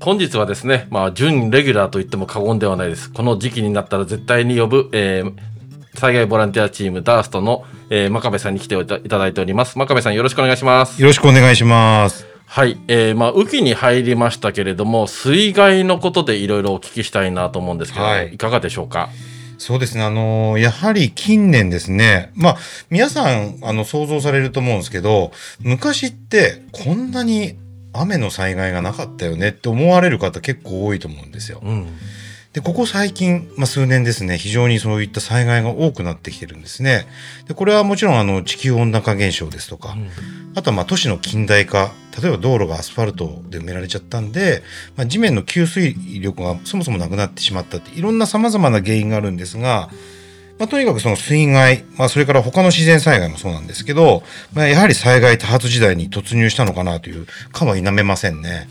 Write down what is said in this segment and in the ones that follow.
本日はですね、まあ、準レギュラーと言っても過言ではないです。この時期になったら絶対に呼ぶ、えー、災害ボランティアチームダーストの、えー、真壁さんに来ていただいております。真壁さんよろしくお願いします。よろしくお願いします。はい。えー、まあ、雨季に入りましたけれども、水害のことでいろいろお聞きしたいなと思うんですけど、はい、いかがでしょうか？そうですね。あのー、やはり近年ですね。まあ、皆さん、あの、想像されると思うんですけど、昔ってこんなに雨の災害がなかったよねって思われる方結構多いと思うんですよ。うん、でここ最近、まあ、数年ですね非常にそういった災害が多くなってきてるんですね。でこれはもちろんあの地球温暖化現象ですとか、うん、あとはまあ都市の近代化例えば道路がアスファルトで埋められちゃったんで、まあ、地面の吸水力がそもそもなくなってしまったっていろんなさまざまな原因があるんですが。まあ、とにかくその水害、まあ、それから他の自然災害もそうなんですけど、まあ、やはり災害多発時代に突入したのかなというかは否めませんね。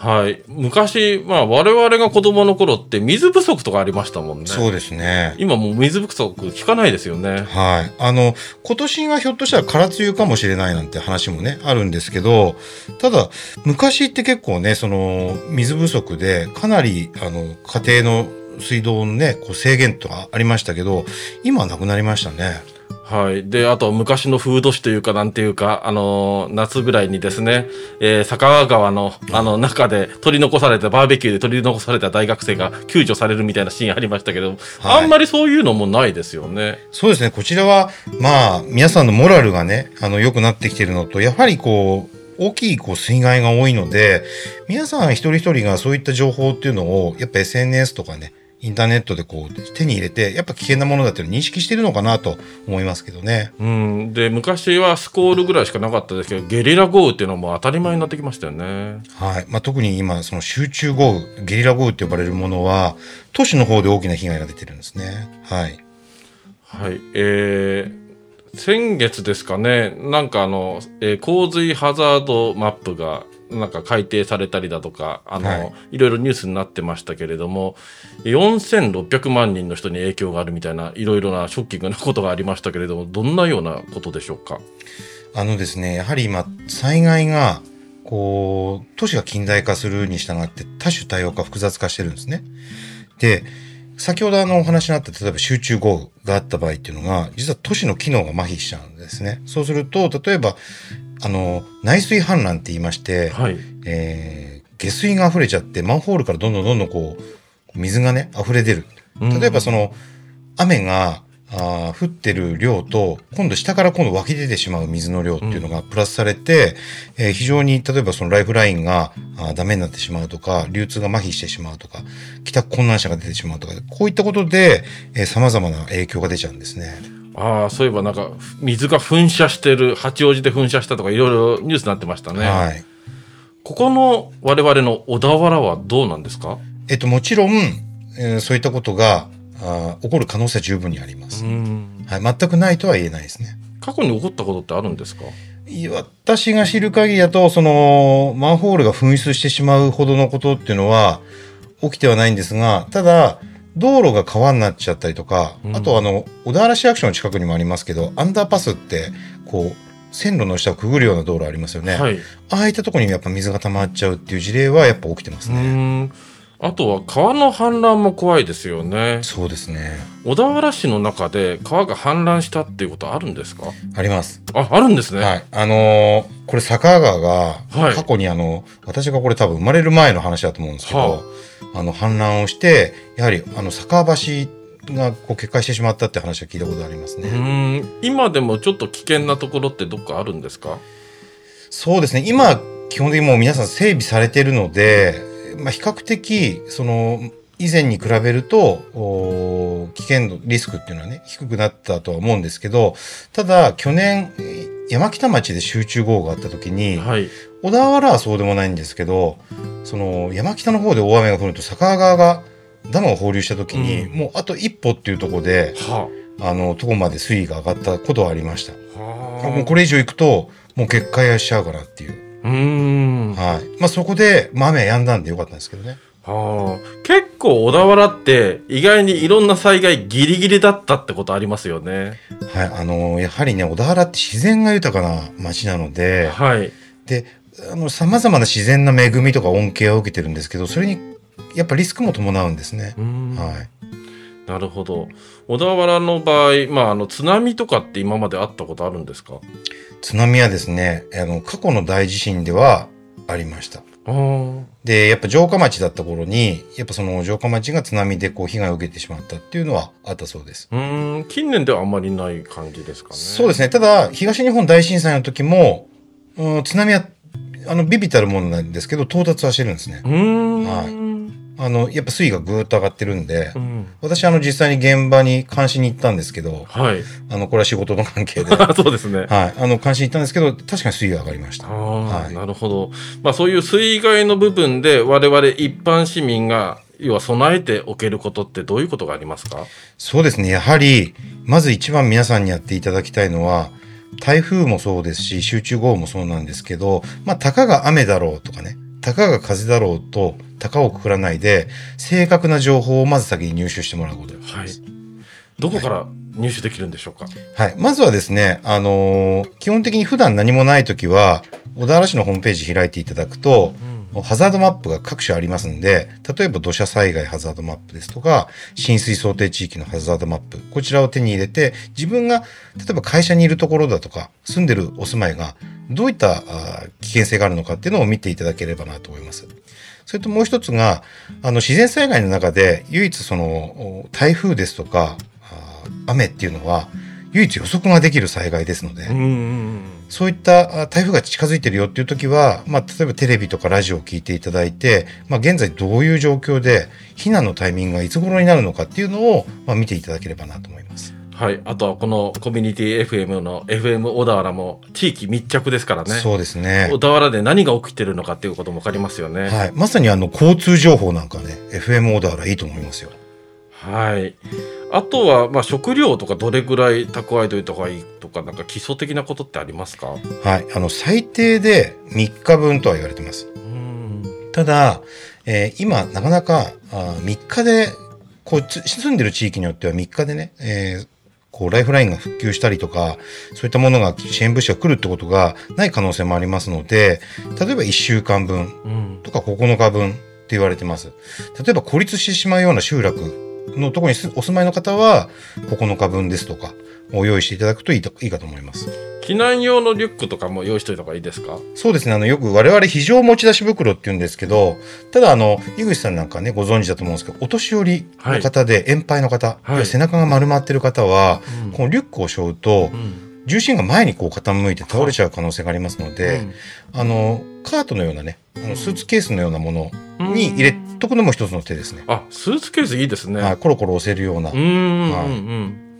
はい。昔、まあ、我々が子供の頃って水不足とかありましたもんね。そうですね。今もう水不足聞かないですよね。はい。あの、今年はひょっとしたら空梅雨かもしれないなんて話もね、あるんですけど、ただ、昔って結構ね、その、水不足で、かなり、あの、家庭の水道のね、こう制限とかありましたけど、今はなくなりましたね。はい。で、あと、昔の風土詩というか、なんていうか、あのー、夏ぐらいにですね、えー、坂川の、あの、中で取り残された、バーベキューで取り残された大学生が救助されるみたいなシーンありましたけど、はい、あんまりそういうのもないですよね。そうですね。こちらは、まあ、皆さんのモラルがね、あの、良くなってきてるのと、やはりこう、大きいこう水害が多いので、皆さん一人一人がそういった情報っていうのを、やっぱ SNS とかね、インターネットでこう手に入れてやっぱ危険なものだっていうのを認識してるのかなと思いますけどね。うん、で昔はスコールぐらいしかなかったですけどゲリラ豪雨っていうのも当たり前になってきましたよね。はいまあ、特に今その集中豪雨ゲリラ豪雨って呼ばれるものは都市の方で大きな被害が出てるんですね。はい、はいえー、先月ですかねなんかあの、えー、洪水ハザードマップがなんか改定されたりだとか、あの、はい、いろいろニュースになってましたけれども、4600万人の人に影響があるみたいな、いろいろなショッキングなことがありましたけれども、どんなようなことでしょうか？あのですね、やはり今、災害が、こう、都市が近代化するに従って多種多様化複雑化してるんですね。で、先ほどあのお話にあった例えば集中豪雨があった場合っていうのが、実は都市の機能が麻痺しちゃうんですね。そうすると、例えば、あの、内水氾濫って言いまして、はい、えー、下水が溢れちゃって、マンホールからどんどんどんどんこう、水がね、溢れ出る。例えばその、雨が、あ降ってる量と、今度下から今度湧き出てしまう水の量っていうのがプラスされて、うん、えー、非常に、例えばそのライフラインがあダメになってしまうとか、流通が麻痺してしまうとか、帰宅困難者が出てしまうとか、こういったことで、えー、様々な影響が出ちゃうんですね。ああ、そういえばなんか、水が噴射してる、八王子で噴射したとかいろいろニュースになってましたね。はい。ここの我々の小田原はどうなんですか？えっと、もちろん、えー、そういったことがあ起こる可能性は十分にあります。はい、全くないとは言えないですね。過去に起こったことってあるんですか？私が知る限りだと、その、マンホールが紛失してしまうほどのことっていうのは起きてはないんですが、ただ、道路が川になっちゃったりとか、うん、あとあの、小田原市役所の近くにもありますけど、アンダーパスって、こう、線路の下をくぐるような道路ありますよね。はい、ああいったところにやっぱ水が溜まっちゃうっていう事例はやっぱ起きてますね。あとは川の氾濫も怖いですよね。そうですね。小田原市の中で川が氾濫したっていうことあるんですか？あります。あ、あるんですね。はい。あのー、これ坂川が、過去にあの、はい、私がこれ多分生まれる前の話だと思うんですけど、はああの氾濫をしてやはりあの坂橋がこう決壊してしまったって話は聞いたことありますね。今でもちょっと危険なところってどっかあるんですか？そうですね。今基本的にもう皆さん整備されてるので、まあ、比較的その以前に比べると危険度リスクっていうのはね低くなったとは思うんですけどただ去年山北町で集中豪雨があった時に、はい、小田原はそうでもないんですけどその山北の方で大雨が降ると坂川がダムを放流した時に、うんもうあと一歩っていうところではあのとこまで水位が上がったことはありました。あ。はあ。もうこれ以上行くともう決壊しちゃうかなっていう。うーん。ははい。まあそこで、まあ雨は止んだんでよかったんですけどね。あ。結構小田原って意外にいろんな災害ギリギリだったってことありますよね。はい。あのやはりね、小田原って自然が豊かな町なので、はい。で、あの、様々な自然な恵みとか恩恵を受けてるんですけど、それに、やっぱリスクも伴うんですねはい。なるほど。小田原の場合、まあ、あの津波とかって今まであったことあるんですか？津波はですね、あの、過去の大地震ではありました。で、やっぱ城下町だった頃に、やっぱその城下町が津波でこう被害を受けてしまったっていうのはあったそうです。うーん近年ではあんまりない感じですかね。そうですね。ただ、東日本大震災の時も、うん、津波は、あの、ビビたるものなんですけど、到達はしてるんですねう。ーん。はいあの、やっぱ水位がぐーっと上がってるんでう、ん。私、あの、実際に現場に監視に行ったんですけど、はい。あの、これは仕事の関係で、は そうですね。い。あの、監視に行ったんですけど、確かに水位が上がりました。ああ、はいなるほど。まあそういう水害の部分で我々一般市民が要は備えておけることってどういうことがありますか？そうですね。やはり、まず一番皆さんにやっていただきたいのは、台風もそうですし、集中豪雨もそうなんですけど、まあ、たかが雨だろうとかね、たかが風だろうと、たかをくくらないで、正確な情報をまず先に入手してもらうことです。はい。どこから入手できるんでしょうか、はい。まずはですね、あのー基本的に普段何もないときは、小田原市のホームページ開いていただくと、ハザードマップが各種ありますんで、例えば土砂災害ハザードマップですとか、浸水想定地域のハザードマップ、こちらを手に入れて、自分が、例えば会社にいるところだとか、住んでるお住まいが、どういった危険性があるのかっていうのを見ていただければなと思います。それともう一つが、あの、自然災害の中で、唯一その、台風ですとか、雨っていうのは、唯一予測ができる災害ですので。そういったあ台風が近づいてるよっていう時は、まあ、例えばテレビとかラジオを聞いていただいて、まあ、現在どういう状況で避難のタイミングがいつ頃になるのかっていうのを、まあ、見ていただければなと思います。はい。あとはこのコミュニティ FM の FM 小田原も地域密着ですからね。そうですね小。田原で何が起きてるのかっていうことも分かりますよね。はい。まさにあの、交通情報なんかね、FM 小田原いいと思いますよ。はい。あとは、まあ、食料とかどれぐらい蓄えておいた方がいいとか、なんか基礎的なことってありますか？はい。あの、最低で3日分とは言われてます。うん。ただ、えー今、なかなかあ3日で、こう、つ住んでる地域によっては3日でね、えーこう、ライフラインが復旧したりとか、そういったものが、支援物資が来るってことがない可能性もありますので、例えば1週間分うん。とか9日分って言われてます。例えば孤立してしまうような集落のところにすお住まいの方は、9日分ですとか、を用意していただくといいといいかと思います。避難用のリュックとかも用意しといた方がいいですか？そうですね。あの、よく我々非常持ち出し袋って言うんですけど、ただあの、井口さんなんかね、ご存知だと思うんですけど、お年寄りの方で、遠配の方、はい背中が丸まってる方は、うんこのリュックを背負うとう、ん。重心が前にこう傾いて倒れちゃう可能性がありますので、あの、カートのようなね、あのスーツケースのようなものに入れとくのも一つの手ですね。あ、スーツケースいいですね。はい、コロコロ押せるような。うーんうんはいうん。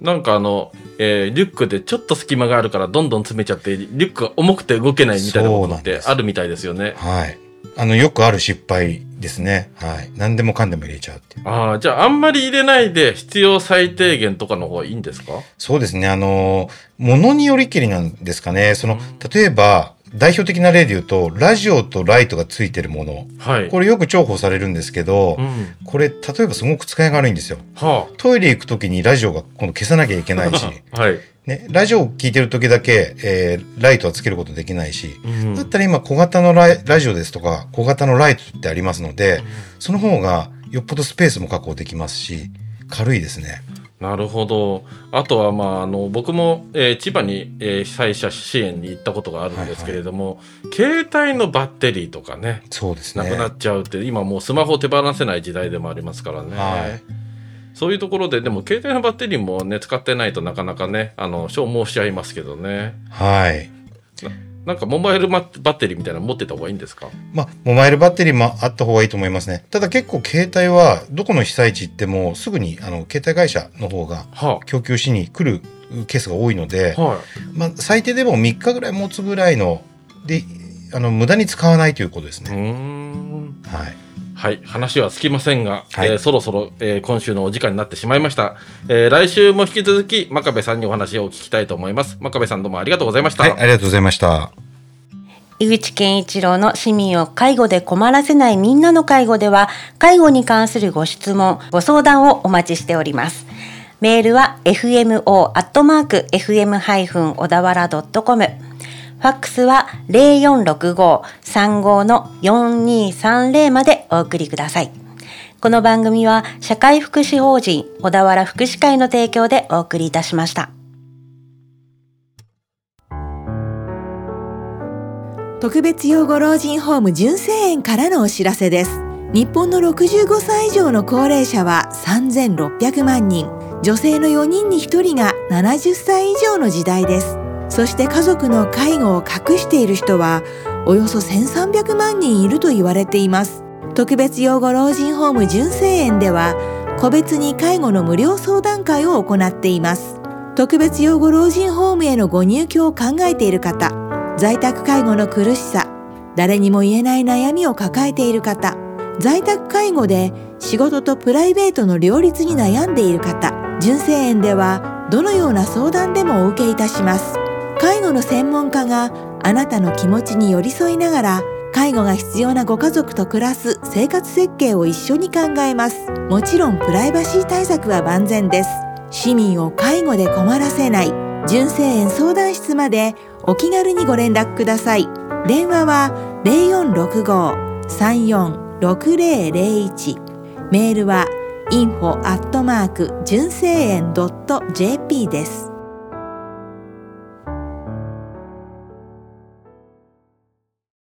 なんかあの、えーリュックでちょっと隙間があるからどんどん詰めちゃって、リュックが重くて動けないみたいなことってあるみたいですよね。はい。あの、よくある失敗ですね。はい。何でもかんでも入れちゃうっていう。ああ、じゃああんまり入れないで必要最低限とかの方がいいんですか？そうですね。あの、ものによりきりなんですかね。その、例えば、代表的な例で言うと、ラジオとライトがついてるもの。はい。これよく重宝されるんですけどう、ん。これ、例えばすごく使いが悪いんですよ。はトイレ行くときにラジオが今度消さなきゃいけないし、あ。はい。ね、ラジオを聞いてるときだけ、えーライトはつけることできないし、うんだったら今小型のラジオですとか、小型のライトってありますので、その方がよっぽどスペースも確保できますし、軽いですね。なるほど。あとは、まあ、あの、僕も、えー千葉に、えー被災者支援に行ったことがあるんですけれども、携帯のバッテリーとかね、そうですね。なくなっちゃうって、今もうスマホ手放せない時代でもありますからね。はいそういうところで、でも携帯のバッテリーもね、使ってないとなかなかね、あの、消耗しちゃいますけどね。はい。なんかモバイルバッテリーみたいなの持ってた方がいいんですか？まあ、モバイルバッテリーもあった方がいいと思いますね。ただ結構携帯はどこの被災地行ってもすぐにあの携帯会社の方がは供給しに来るケースが多いのであ、、はまあ、最低でも3日ぐらい持つぐらいのであの、無駄に使わないということですね。ん。はい。はい、話はつきませんが、はいえーそろそろ、えー今週のお時間になってしまいました。えー来週も引き続き、真壁さんにお話を聞きたいと思います。真壁さんどうもありがとうございました。はい、ありがとうございました。井口健一郎の市民を介護で困らせないみんなの介護では、介護に関するご質問、ご相談をお待ちしております。メールは fmo.fm- 小田原 .com。ファックスは0465-35の4230までお送りください。この番組は社会福祉法人小田原福祉会の提供でお送りいたしました。特別養護老人ホーム純正園からのお知らせです日本の65歳以上の高齢者は3600万人女性の4人に1人が70歳以上の時代ですそして家族の介護を隠している人はおよそ1300万人いると言われています。特別養護老人ホーム純正園では個別に介護の無料相談会を行っています。特別養護老人ホームへのご入居を考えている方在宅介護の苦しさ誰にも言えない悩みを抱えている方在宅介護で仕事とプライベートの両立に悩んでいる方純正園ではどのような相談でもお受けいたします。介護の専門家があなたの気持ちに寄り添いながら介護が必要なご家族と暮らす生活設計を一緒に考えます。もちろんプライバシー対策は万全です。市民を介護で困らせない。純正園相談室までお気軽にご連絡ください。電話は0465-346001メールは info アットマーク純正園 .jp です。